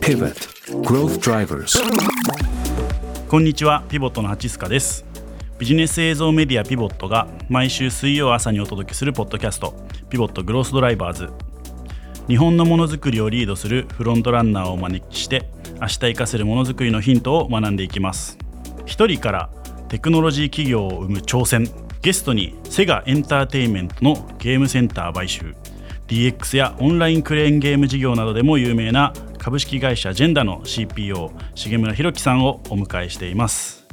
Pivot. Growth Drivers. こんにちはピボットのハチスカです。ビジネス映像メディアピボットが毎週水曜朝にお届けするポッドキャストピボットグロースドライバーズ。日本のものづくりをリードするフロントランナーをお招きして明日活かせるものづくりのヒントを学んでいきます。一人からテクノロジー企業を生む挑戦。ゲストにセガエンターテインメントのゲームセンター買収。DX やオンラインクレーンゲーム事業などでも有名な株式会社ジェンダの CPO 重村弘樹さんをお迎えしています。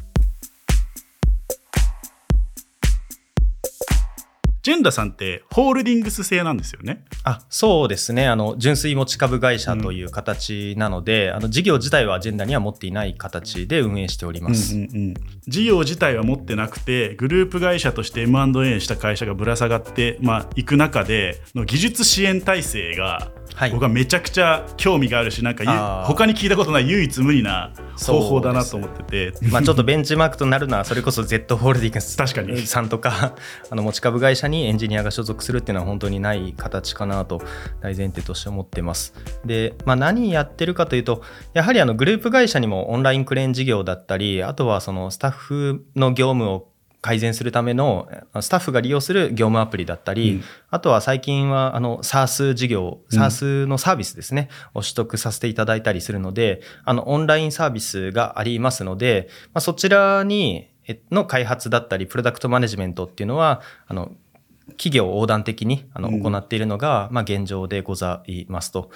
ジェンダさんってホールディングス製なんですよね。あそうですね。あの純粋持ち株会社という形なので、うん、あの事業自体はジェンダには持っていない形で運営しております、うんうんうん、事業自体は持ってなくてグループ会社として M&A した会社がぶら下がって、まあ、いく中での技術支援体制がはい、僕はめちゃくちゃ興味があるしなんか他に聞いたことない唯一無二な方法だなと思ってて、まあ、ちょっとベンチマークとなるのはそれこそ Z ホールディングス確かに。さんとか あの持ち株会社にエンジニアが所属するっていうのは本当にない形かなと大前提として思ってます。で、まあ、何やってるかというとやはりあのグループ会社にもオンラインクレーン事業だったりあとはそのスタッフの業務を改善するためのスタッフが利用する業務アプリだったり、うん、あとは最近はあの SARS 事業、SARS のサービスですね、を取得させていただいたりするので、あのオンラインサービスがありますので、まあ、そちらにの開発だったり、プロダクトマネジメントっていうのは、あの企業横断的にあの行っているのが、まあ、現状でございますと。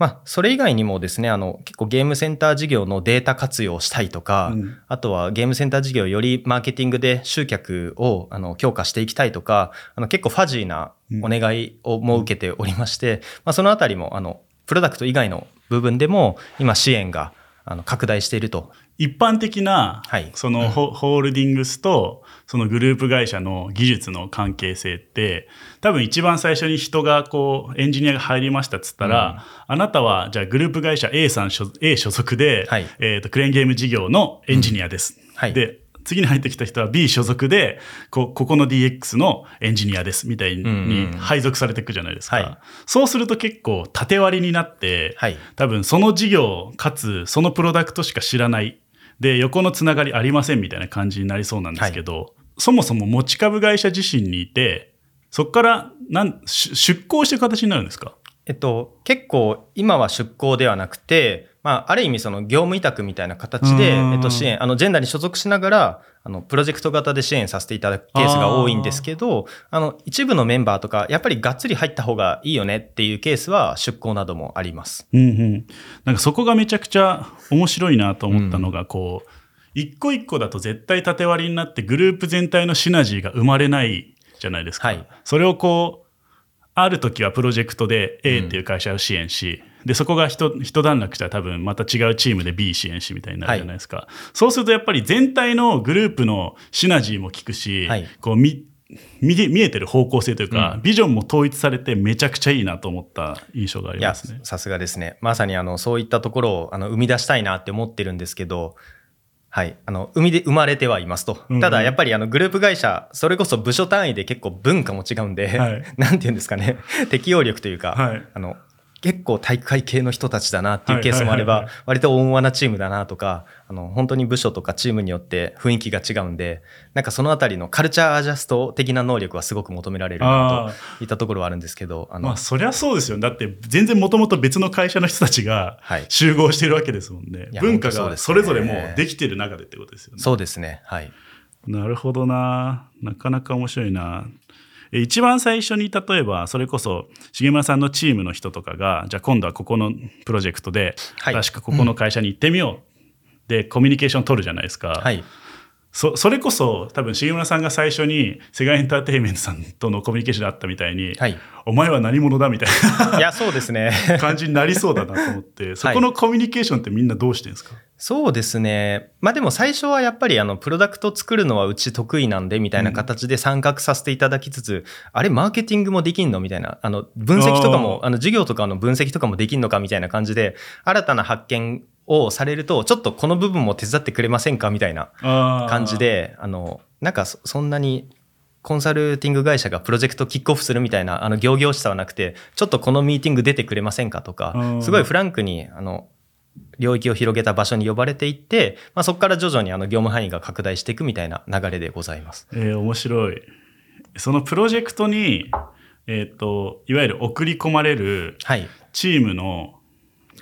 まあ、それ以外にもですね、あの、結構ゲームセンター事業のデータ活用をしたいとか、うん、あとはゲームセンター事業をよりマーケティングで集客をあの強化していきたいとか、あの結構ファジーなお願いをも受けておりまして、うん、まあ、そのあたりも、あの、プロダクト以外の部分でも今支援があの拡大していると一般的な、はい、そのホ,、ールディングスとそのグループ会社の技術の関係性って多分一番最初に人がこうエンジニアが入りましたっつったら、うん、あなたはじゃあグループ会社 A さん A 所属で、はい、えーと、クレーンゲーム事業のエンジニアです。うん。はい、で次に入ってきた人は B 所属でこここの DX のエンジニアですみたいに配属されていくじゃないですか、うんうんはい、そうすると結構縦割りになって、はい、多分その事業かつそのプロダクトしか知らないで横のつながりありませんみたいな感じになりそうなんですけど、はい、そもそも持ち株会社自身にいてそこからなん出向していく形になるんですか？えっと、結構今は出向ではなくてまあ、ある意味その業務委託みたいな形で、えっと、支援、あの、ジェンダーに所属しながら、あの、プロジェクト型で支援させていただくケースが多いんですけど、あの、一部のメンバーとか、やっぱりがっつり入った方がいいよねっていうケースは出向などもあります。うんうん。なんかそこがめちゃくちゃ面白いなと思ったのが、こう、一個一個だと絶対縦割りになってグループ全体のシナジーが生まれないじゃないですか。はい、それをこう、ある時はプロジェクトで A っていう会社を支援し、うん、でそこが一一段落したら多分また違うチームで B 支援しみたいになるじゃないですか、はい、そうするとやっぱり全体のグループのシナジーも効くし、はい、こう見見見えてる方向性というか、うん、ビジョンも統一されてめちゃくちゃいいなと思った印象がありますね。さすがですね。まさにあのそういったところをあの生み出したいなって思ってるんですけど、はい。あの、生みで生まれてはいますと。ただ、やっぱりあの、グループ会社、それこそ部署単位で結構文化も違うんで、はい、なんて言うんですかね、適応力というか、はい、あの、結構体育会系の人たちだなっていうケースもあれば、割と温和なチームだなとか、あの、本当に部署とかチームによって雰囲気が違うんで、なんかそのあたりのカルチャーアジャスト的な能力はすごく求められるなといったところはあるんですけど、あの、まあそりゃそうですよ。だって全然もともと別の会社の人たちが集合してるわけですもんね。はい、文化がそれぞれもうできてる中でってことですよね。そうですね。はい。なるほどな。なかなか面白いな。一番最初に例えばそれこそ重村さんのチームの人とかがじゃあ今度はここのプロジェクトで、はい、確かここの会社に行ってみよう、うん、でコミュニケーション取るじゃないですか。はい。そそれこそ多分重村さんが最初にセガエンターテインメントさんとのコミュニケーションであったみたいに、はい、お前は何者だみたいないやそうですね。感じになりそうだなと思って そこのコミュニケーションってみんなどうしてるんですか、はいそうですね。まあでも最初はやっぱりあの、プロダクト作るのはうち得意なんで、みたいな形で参画させていただきつつ、うん、あれ、マーケティングもできんのみたいな、あの、分析とかも、あの、授業とかの分析とかもできんのかみたいな感じで、新たな発見をされると、ちょっとこの部分も手伝ってくれませんかみたいな感じで、あの、なんかそんなにコンサルティング会社がプロジェクトキックオフするみたいな、あの、行々しさはなくて、ちょっとこのミーティング出てくれませんかとか、すごいフランクに、あの、領域を広げた場所に呼ばれていって、まあ、そこから徐々にあの業務範囲が拡大していくみたいな流れでございます。えー、面白い。そのプロジェクトに、えっ、ー、と、いわゆる送り込まれるチームの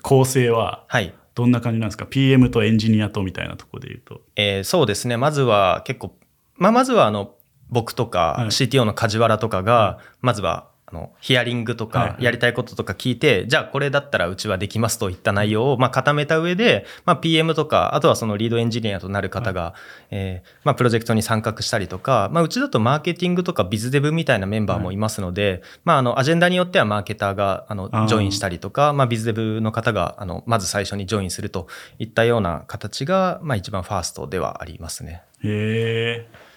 構成は、はい。どんな感じなんですか、PM とエンジニアとみたいなところで言うと。えー、そうですね。まずは結構、まあ、まずはあの、僕とか CTO の梶原とかが、まずはあのヒアリングとかやりたいこととか聞いて、はいはい、じゃあこれだったらうちはできますといった内容をまあ固めた上で、まあ、PM とかあとはそのリードエンジニアとなる方が、はい、えー、まあ、プロジェクトに参画したりとか、まあ、うちだとマーケティングとか BizDev みたいなメンバーもい。ますので、はい、まあ、あのアジェンダによってはマーケターがあのジョインしたりとかまあ、 BizDev の方があのまず最初にジョインするといったような形が、まあ、一番ファーストではありますね。へー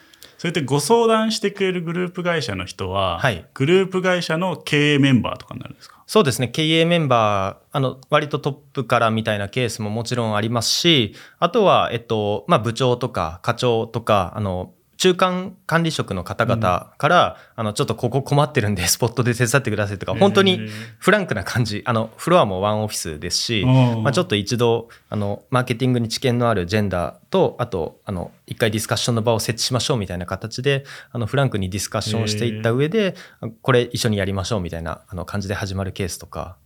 それってご相談してくれるグループ会社の人は、はい、グループ会社の経営メンバーとかになるんですか？そうですね。経営メンバー、あの、割とトップからみたいなケースももちろんありますし、あとは、えっと、まあ、部長とか課長とか、あの、中間管理職の方々から、うん、あの、ちょっとここ困ってるんで、スポットで手伝ってくださいとか、本当にフランクな感じ、あの、フロアもワンオフィスですし、まあ、ちょっと一度、あの、マーケティングに知見のあるジェンダーと、あと、あの、一回ディスカッションの場を設置しましょうみたいな形で、あの、フランクにディスカッションをしていった上で、これ一緒にやりましょうみたいな、あの、感じで始まるケースとか、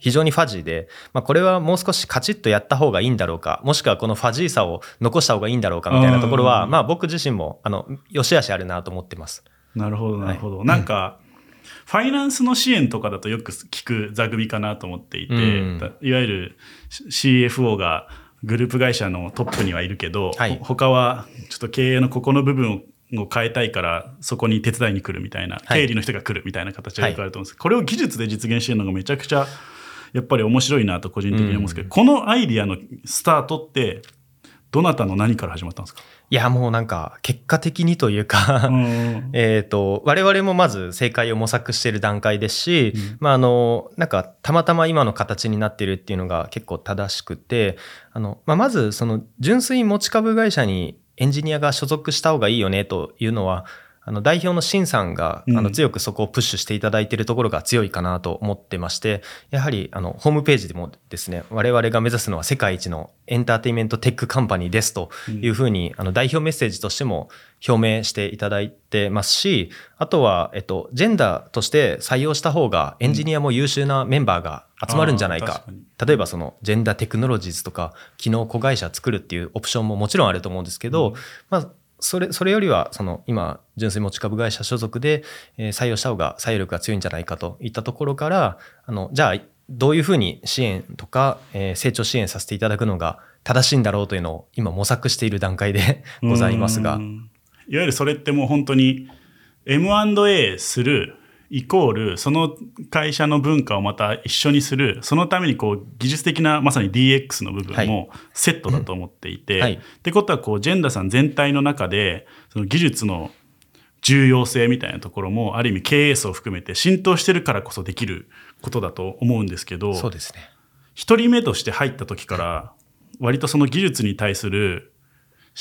非常にファジーで、まあ、これはもう少しカチッとやった方がいいんだろうか、もしくはこのファジーさを残した方がいいんだろうかみたいなところは、まあ僕自身も、あの、良し悪しあるなと思ってます。なるほど、なるほど。はい、なんか、ファイナンスの支援とかだとよく聞く座組かなと思っていて、うん、いわゆる CFO がグループ会社のトップにはいるけど、はい、他はちょっと経営のここの部分をを変えたいからそこに手伝いに来るみたいな、経理の人が来るみたいな形でよくあると思うんです、はい、これを技術で実現してるのがめちゃくちゃやっぱり面白いなと個人的に思うんですけど、うん、このアイディアのスタートってどなたの何から始まったんですか？いや、もうなんか、結果的にというか えっと、我々もまず正解を模索している段階ですし、うん、まあ、あの、なんか、たまたま今の形になっているっていうのが結構正しくて、あの、まあ、まず、その、純粋持ち株会社にエンジニアが所属した方がいいよねというのは、あの代表のシンさんが、あの強くそこをプッシュしていただいているところが強いかなと思ってまして、やはりあのホームページでもですね、我々が目指すのは世界一のエンターテインメントテックカンパニーですというふうに、あの代表メッセージとしても表明していただいてますし、あとは、えっと、ジェンダーとして採用した方がエンジニアも優秀なメンバーが集まるんじゃないか。例えばそのジェンダーテクノロジーズとか、機能子会社作るっていうオプションももちろんあると思うんですけど、まあ、それ、それよりは、その、今、純粋持ち株会社所属で、採用した方が採用力が強いんじゃないかといったところから、あの、じゃあ、どういうふうに支援とか、え、成長支援させていただくのが正しいんだろうというのを今模索している段階で ございますが。いわゆるそれってもう本当に M&A するイコール、その会社の文化をまた一緒にする、そのためにこう技術的なまさに DX の部分もセットだと思っていて、はい、ってことはこうジェンダさん全体の中で、その技術の重要性みたいなところもある意味経営層を含めて浸透してるからこそできることだと思うんですけど、そうですね。一人目として入った時から割とその技術に対する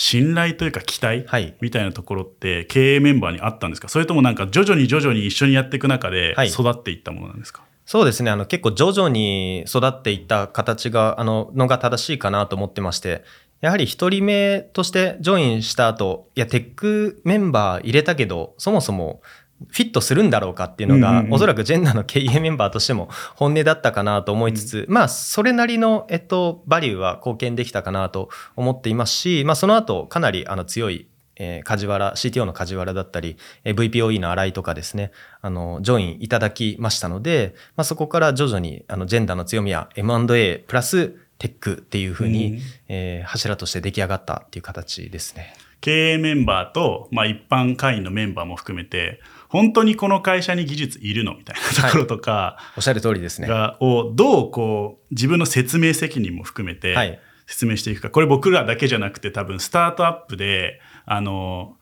信頼というか期待みたいなところって経営メンバーにあったんですか、それともなんか徐々に徐々に一緒にやっていく中で育っていったものなんですか、はい、そうですね。あの結構徐々に育っていった形が、あの、のが正しいかなと思ってまして、やはり一人目としてジョインした後、いや、テックメンバー入れたけど、そもそもフィットするんだろうかっていうのが、おそらくジェンダーの経営メンバーとしても本音だったかなと思いつつ、まあ、それなりの、えっと、バリューは貢献できたかなと思っていますし、まあ、その後、かなりあの強いえー、梶原、CTO の梶原だったり、えー、VPOE の新井とかですね、あの、ジョインいただきましたので、まあ、そこから徐々に、あの、ジェンダーの強みは M&A プラステックっていうふうに、ん、えー、柱として出来上がったっていう形ですね。経営メンバーと、まあ、一般会員のメンバーも含めて、本当にこの会社に技術いるのみたいなところとか、はい、おっしゃる通りですね。が、をどうこう、自分の説明責任も含めて、説明していくか、これ僕らだけじゃなくて多分スタートアップで、あの、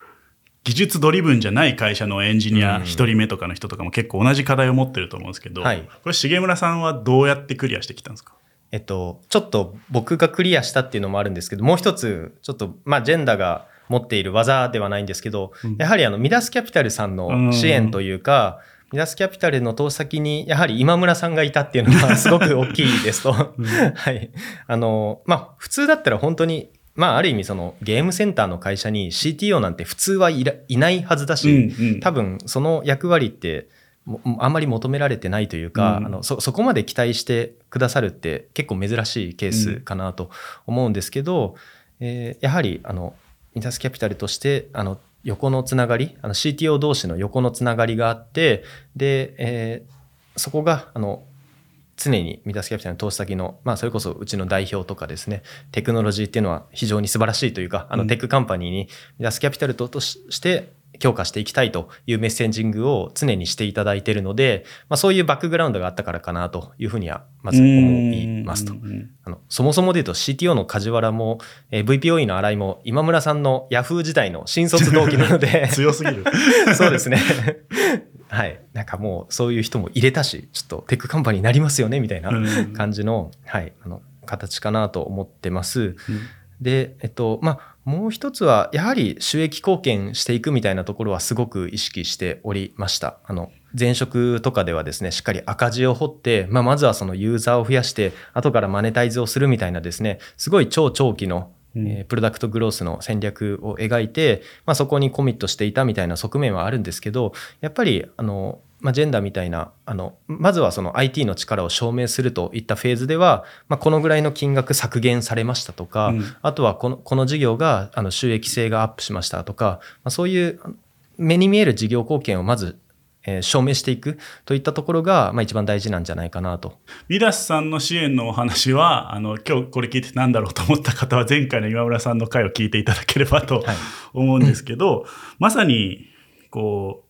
技術ドリブンじゃない会社のエンジニア1人目とかの人とかも結構同じ課題を持ってると思うんですけど、はい、これ重村さんはどうやってクリアしてきたんですか？えっと、ちょっと僕がクリアしたっていうのもあるんですけど、もう一つ、ちょっと、まあ、ジェンダーが持っている技ではないんですけど、うん。やはりあのミダスキャピタルさんの支援というか、ミダスキャピタルの投資先にやはり今村さんがいたっていうのが すごく大きいですと。うん。はい。あの、まあ、普通だったら本当に、まあ、ある意味そのゲームセンターの会社に CTO なんて普通はいらいないはずだし、うんうん。多分その役割ってもあんまり求められてないというか、うん。あのそそこまで期待してくださるって結構珍しいケースかなと思うんですけど、えーやはりあのインタスキャピタルとしてあの横のつながりあの CTO 同士の横のつながりがあってで、えーそこがあの常にミダスキャピタルの投資先の、まあ、それこそうちの代表とかですねテクノロジーっていうのは非常に素晴らしいというかあのうん。テックカンパニーにミダスキャピタルとして強化していきたいというメッセンジングを常にしていただいているので、まあ、そういうバックグラウンドがあったからかなというふうにはまず思いますとうん。うんあのそもそもで言うと CTO の梶原も、えー VPOE の新井も今村さんの Yahoo 時代の新卒同期なので 強すぎる。そうですね。はい。なんかもうそういう人も入れたし、ちょっとテックカンパニーになりますよね、みたいなうん感じの、はい、あの、形かなと思ってます。で、えっと、まあ、もう一つは、やはり収益貢献していくみたいなところはすごく意識しておりました。あの、前職とかではですね、しっかり赤字を掘って、まあ、まずはそのユーザーを増やして、後からマネタイズをするみたいなですね、すごい超長期の、うんえープロダクトグロースの戦略を描いて、まあ、そこにコミットしていたみたいな側面はあるんですけど、やっぱり、あの、まあ、ジェンダーみたいな、あの、まずはその IT の力を証明するといったフェーズでは、まあ、このぐらいの金額削減されましたとか、うんあとはこのこの事業があの収益性がアップしましたとか、まあ、そういう目に見える事業貢献をまず、えー証明していくといったところが、まあ、一番大事なんじゃないかなと。ミダスさんの支援のお話は、あの、今日これ聞いてなんだろうと思った方は、前回の今村さんの回を聞いていただければとはい思うんですけど、まさに、こう、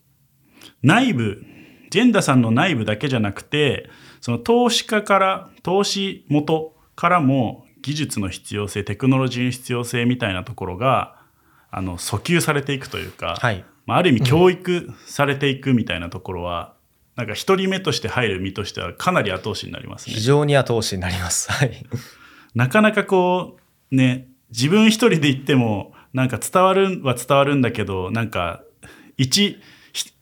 内部、ジェンダさんの内部だけじゃなくて、その投資家から、投資元からも技術の必要性、テクノロジーの必要性みたいなところが、あの、訴求されていくというか、はいまあ、ある意味教育されていくみたいなところは、なんか一人目として入る身としてはかなり後押しになりますね非。常に後押しになります。はい。なかなかこう、ね、自分一人で言っても、なんか伝わるは伝わるんだけど、なんか、一、ひ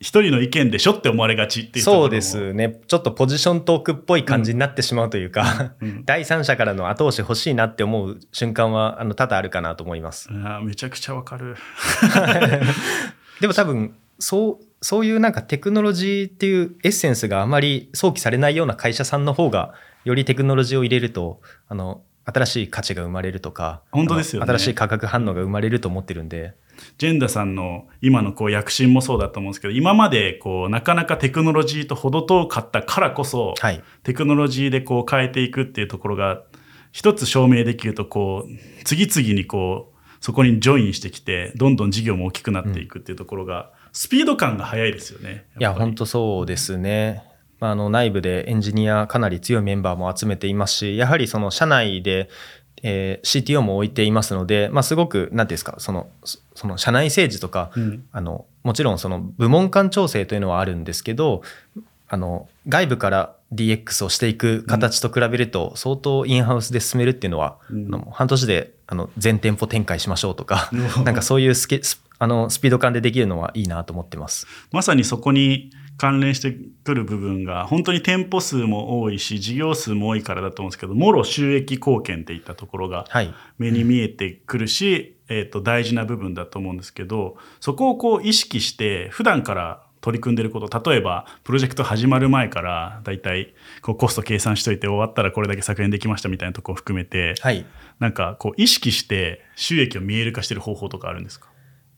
一人の意見でしょって思われがちっていうそうですね。ちょっとポジショントークっぽい感じになってしまうというか、うん 第三者からの後押し欲しいなって思う瞬間はあの多々あるかなと思います。あーめちゃくちゃわかる。でも多分そうそういうなんかテクノロジーっていうエッセンスがあまり想起されないような会社さんの方がよりテクノロジーを入れるとあの新しい価値が生まれるとか本当ですよね新しい化学反応が生まれると思ってるんでジェンダさんの今のこう躍進もそうだと思うんですけど、今までこうなかなかテクノロジーと程遠かったからこそ、はいテクノロジーでこう変えていくっていうところが一つ証明できるとこう次々にこうそこにジョインしてきてどんどん事業も大きくなっていくっていうところが、スピード感が速いですよね。いや本当そうですね。まあ、あの内部でエンジニアかなり強いメンバーも集めていますしやはりその社内で、えー CTO も置いていますので、まあ、すごく何ていうんですかそのそその社内政治とか、うん。あのもちろんその部門間調整というのはあるんですけどあの外部から DX をしていく形と比べると相当インハウスで進めるっていうのは、うん。あの半年であの全店舗展開しましょうとか、うん。なんかそういうスケスあのスピード感でできるのはいいなと思ってます。まさにそこに関連してくる部分が本当に店舗数も多いし事業数も多いからだと思うんですけどもろ収益貢献っていったところがはい。目に見えてくるし、えー、と大事な部分だと思うんですけどそこをこう意識して普段から取り組んでること例えばプロジェクト始まる前からだいたいこうコスト計算しといて終わったらこれだけ削減できましたみたいなところを含めて、はい。なんかこう意識して収益を見える化してる方法とかあるんですか？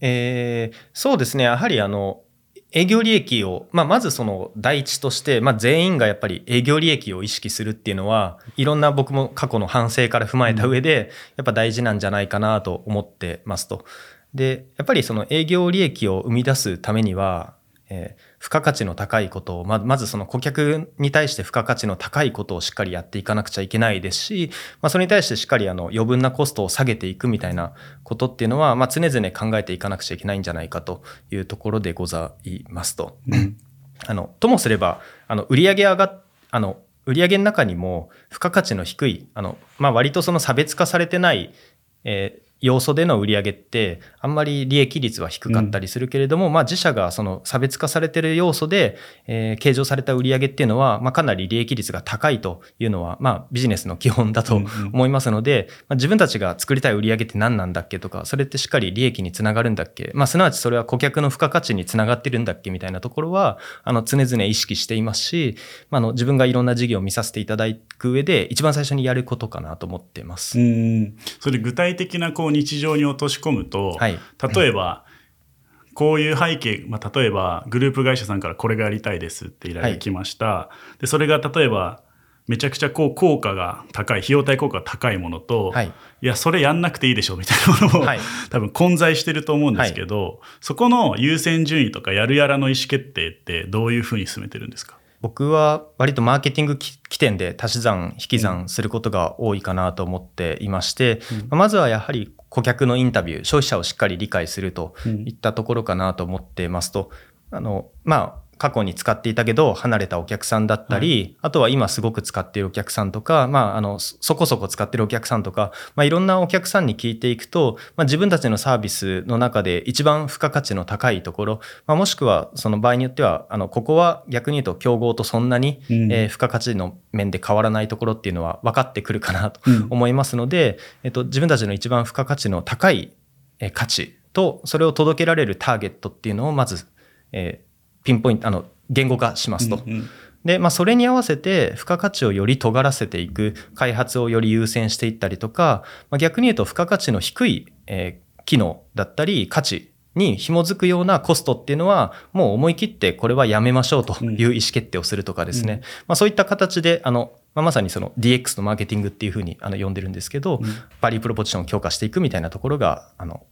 えーそうですね。やはりあの営業利益を、まあ、まずその第一として、まあ、全員がやっぱり営業利益を意識するっていうのはいろんな僕も過去の反省から踏まえた上で、やっぱ大事なんじゃないかなと思ってますと。でやっぱりその営業利益を生み出すためには、えー付加価値の高いことをままずその顧客に対して付加価値の高いことをしっかりやっていかなくちゃいけないですし、まあ、それに対してしっかりあの余分なコストを下げていくみたいなことっていうのは、まあ、常々考えていかなくちゃいけないんじゃないかというところでございますと。あのともすればあの売上上がっあの売上の中にも付加価値の低いあの、まあ、割とその差別化されてない、えー要素での売り上げってあんまり利益率は低かったりするけれども、うん、まあ自社がその差別化されてる要素で、えー、計上された売り上げっていうのは、まあ、かなり利益率が高いというのは、まあビジネスの基本だと思いますので、うんうん、まあ、自分たちが作りたい売り上げって何なんだっけとか、それってしっかり利益につながるんだっけ、まあすなわちそれは顧客の付加価値につながってるんだっけみたいなところは、あの常々意識していますし、まあ、あの自分がいろんな事業を見させていただく上で一番最初にやることかなと思ってます。うん。それ具体的なこう日常に落とし込むと、はい、例えば、こういう背景、まあ、例えばグループ会社さんからこれがやりたいですって依頼が来ました、はい、でそれが例えばめちゃくちゃこう効果が高い費用対効果が高いものと、はい、いやそれやんなくていいでしょみたいなものも、はい、多分混在してると思うんですけど、はい、そこの優先順位とかやるやらの意思決定ってどういうふうに進めてるんですか？僕は割とマーケティング起点で足し算引き算することが多いかなと思っていまして、うん、まずはやはり顧客のインタビュー消費者をしっかり理解するといったところかなと思ってますと、あのまあ過去に使っていたけど離れたお客さんだったり、はい、あとは今すごく使っているお客さんとか、まあ、あの、そこそこ使っているお客さんとか、まあ、いろんなお客さんに聞いていくと、まあ、自分たちのサービスの中で一番付加価値の高いところ、まあ、もしくはその場合によっては、あの、ここは逆に言うと競合とそんなに、うん、えー、付加価値の面で変わらないところっていうのは分かってくるかなと思いますので、うん、えっと、自分たちの一番付加価値の高い価値と、それを届けられるターゲットっていうのをまず、えー、ピンポイント、あの、言語化しますと。うんうん、で、まあ、それに合わせて付加価値をより尖らせていく開発をより優先していったりとか、まあ、逆に言うと付加価値の低い、えー、機能だったり価値に紐づくようなコストっていうのはもう思い切ってこれはやめましょうという意思決定をするとかですね、うん、まあ、そういった形であの、まあ、まさにその DX のマーケティングっていうふうにあの呼んでるんですけど、うん、バリープロポジションを強化していくみたいなところがあの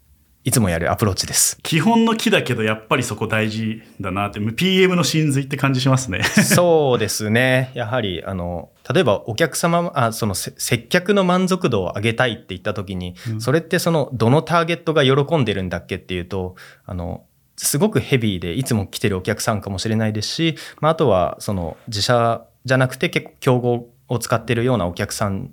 いつもやるアプローチです。基本の木だけど、やっぱりそこ大事だなって、PM の真髄って感じしますね。そうですね。やはり、あの、例えばお客様、あその接客の満足度を上げたいって言った時に、うん、それってその、どのターゲットが喜んでるんだっけっていうと、あの、すごくヘビーでいつも来てるお客さんかもしれないですし、まあ、あとはその自社じゃなくて結構競合を使ってるようなお客さん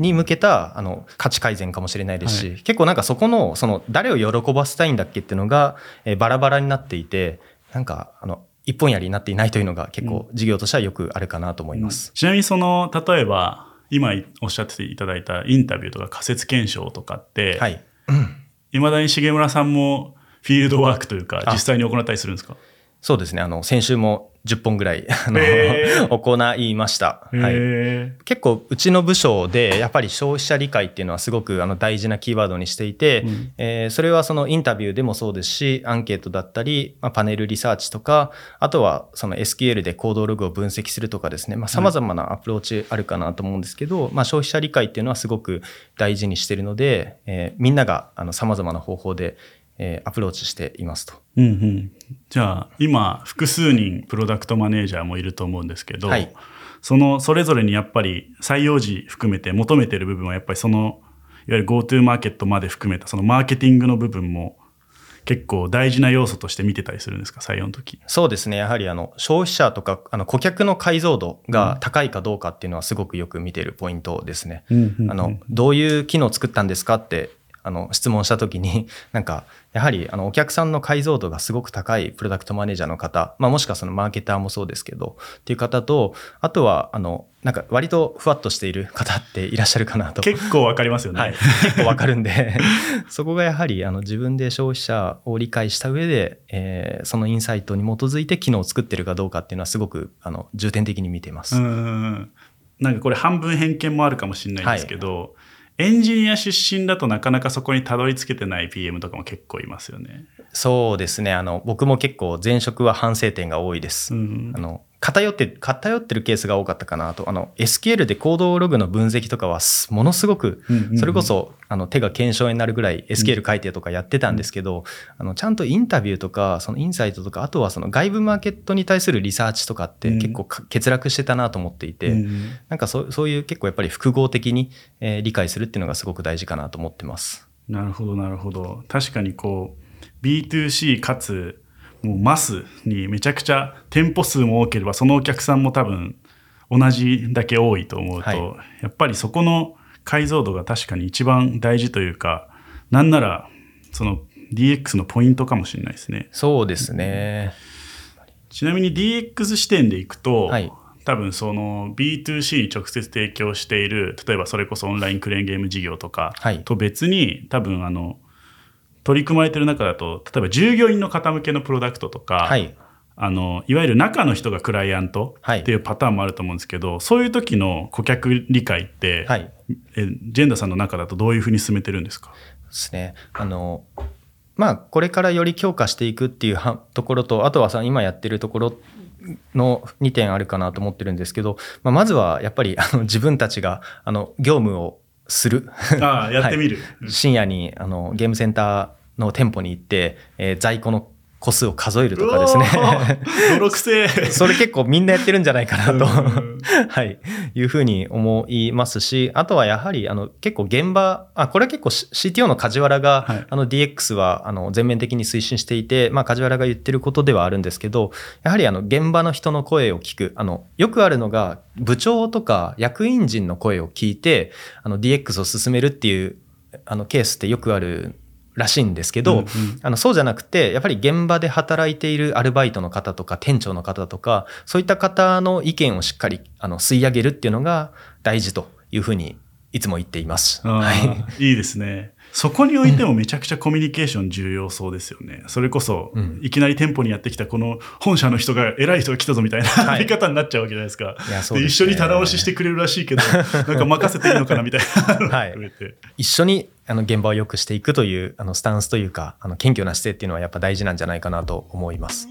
に向けたあの価値改善かもしれないですし、はい、結構なんかそこのその誰を喜ばせたいんだっけっていうのが、えー、バラバラになっていてなんかあの一本やりになっていないというのが結構事業としてはよくあるかなと思います。うん、ちなみにその例えば今おっしゃっていただいたインタビューとか仮説検証とかって、はい、いまだに重村さんもフィールドワークというか実際に行ったりするんですか？そうですね。あの、先週も10本ぐらい、あの、行いました。はい。結構、うちの部署で、やっぱり消費者理解っていうのはすごくあの大事なキーワードにしていて、うん、えー、それはそのインタビューでもそうですし、アンケートだったり、まあ、パネルリサーチとか、あとはその SQL でコードログを分析するとかですね、まあ、様々なアプローチあるかなと思うんですけど、うん、まあ、消費者理解っていうのはすごく大事にしてるので、えー、みんながあの様々な方法でえー、アプローチしていますと。うんうん、じゃあ今複数人プロダクトマネージャーもいると思うんですけど、はい、そのそれぞれにやっぱり採用時含めて求めてる部分はやっぱりそのいわゆる GoTo マーケットまで含めたそのマーケティングの部分も結構大事な要素として見てたりするんですか？採用の時。そうですね。やはりあの消費者とかあの顧客の解像度が高いかどうかっていうのはすごくよく見てるポイントですね。あのどういう機能を作ったんですかってあの質問した時に なんかやはりあのお客さんの解像度がすごく高いプロダクトマネージャーの方、まあ、もしくはそのマーケターもそうですけどっていう方とあとはあのなんか割とふわっとしている 方っていらっしゃるかなと。結構わかりますよね、はい、結構わかるんで そこがやはりあの自分で消費者を理解した上で、えー、そのインサイトに基づいて機能を作ってるかどうかっていうのはすごくあの重点的に見ています。うんなんかこれ半分偏見もあるかもしれないんですけど、はいエンジニア出身だとなかなかそこにたどり着けてない PM とかも結構いますよね。そうですね。あの、僕も結構前職は反省点が多いです。うん、あの、偏って、偏ってるケースが多かったかなと。あの、SQL でコードログの分析とかは、ものすごく、それこそ、あの、手が検証になるぐらい SQL 書いてとかやってたんですけど、あの、ちゃんとインタビューとか、そのインサイトとか、あとはその外部マーケットに対するリサーチとかって結構欠落してたなと思っていて、なんかそそういう結構やっぱり複合的に、えー、理解するっていうのがすごく大事かなと思ってます。なるほど、なるほど。確かにこう、B2C かつ、もうマスにめちゃくちゃ店舗数も多ければそのお客さんも多分同じだけ多いと思うと、はい、やっぱりそこの解像度が確かに一番大事というかなんならその DX のポイントかもしれないですね。そうですね。ちなみに DX 視点でいくと、はい多分その B2C に直接提供している例えばそれこそオンラインクレーンゲーム事業とかはいと別に多分あの取り組まれてる中だと例えば従業員の方向けのプロダクトとか、はい。あのいわゆる中の人がクライアントはいっていうパターンもあると思うんですけど、そういう時の顧客理解って、はい。えジェンダーさんの中だとどういうふうに進めてるんですか？ですね。あの、まあ、これからより強化していくっていうはところと、あとはさ、今やってるところの2点あるかなと思ってるんですけど、まあ、まずはやっぱりあの自分たちがあの業務をする。ああやってみる、はい深夜にあのゲームセンターの店舗に行って、えー在庫の個数を数えるとかですね。泥 それ結構みんなやってるんじゃないかなと、うん。はい、いうふうに思いますし、あとはやはりあの結構現場、あこれは結構 CTO の梶原が、はい。あの DX はあの全面的に推進していて、まあ、梶原が言ってることではあるんですけど、やはりあの現場の人の声を聞く、あのよくあるのが部長とか役員陣の声を聞いて、あの DX を進めるっていうあのケースってよくあるらしいんですけど、うんうんあのそうじゃなくてやっぱり現場で働いているアルバイトの方とか店長の方とかそういった方の意見をしっかりあの吸い上げるっていうのが大事というふうにいつも言っています。はいいいですね。そこにおいてもめちゃくちゃコミュニケーション重要そうですよね。それこそ、うんいきなり店舗にやってきたこの本社の人が偉い人が来たぞみたいな、はい見方になっちゃうわけじゃないですか。すね一緒に棚押ししてくれるらしいけど、なんか任せていいのかなみたいなはい。一緒にあの現場を良くしていくというあのスタンスというかあの謙虚な姿勢っていうのはやっぱ大事なんじゃないかなと思います。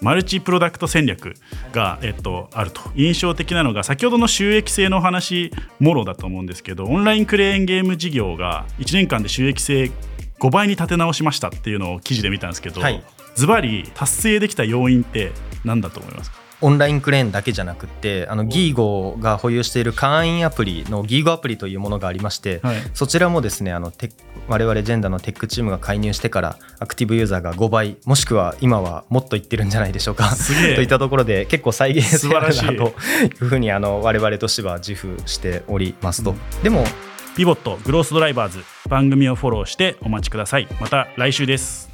マルチプロダクト戦略が、えっと、あると。印象的なのが先ほどの収益性のお話もろだと思うんですけどオンラインクレーンゲーム事業が1年間で収益性5倍に立て直しましたっていうのを記事で見たんですけど、はい。ズバリ達成できた要因って何だと思いますか？オンラインクレーンだけじゃなくってあのギーゴが保有している会員アプリのギーゴアプリというものがありまして、はい。そちらもですねあのテッ我々ジェンダーのテックチームが介入してからアクティブユーザーが5倍もしくは今はもっといってるんじゃないでしょうか といったところで結構再現性あるなとい。うふうにあの我々としては自負しておりますと、でもピボットグロースドライバーズ番組をフォローしてお待ちください。また来週です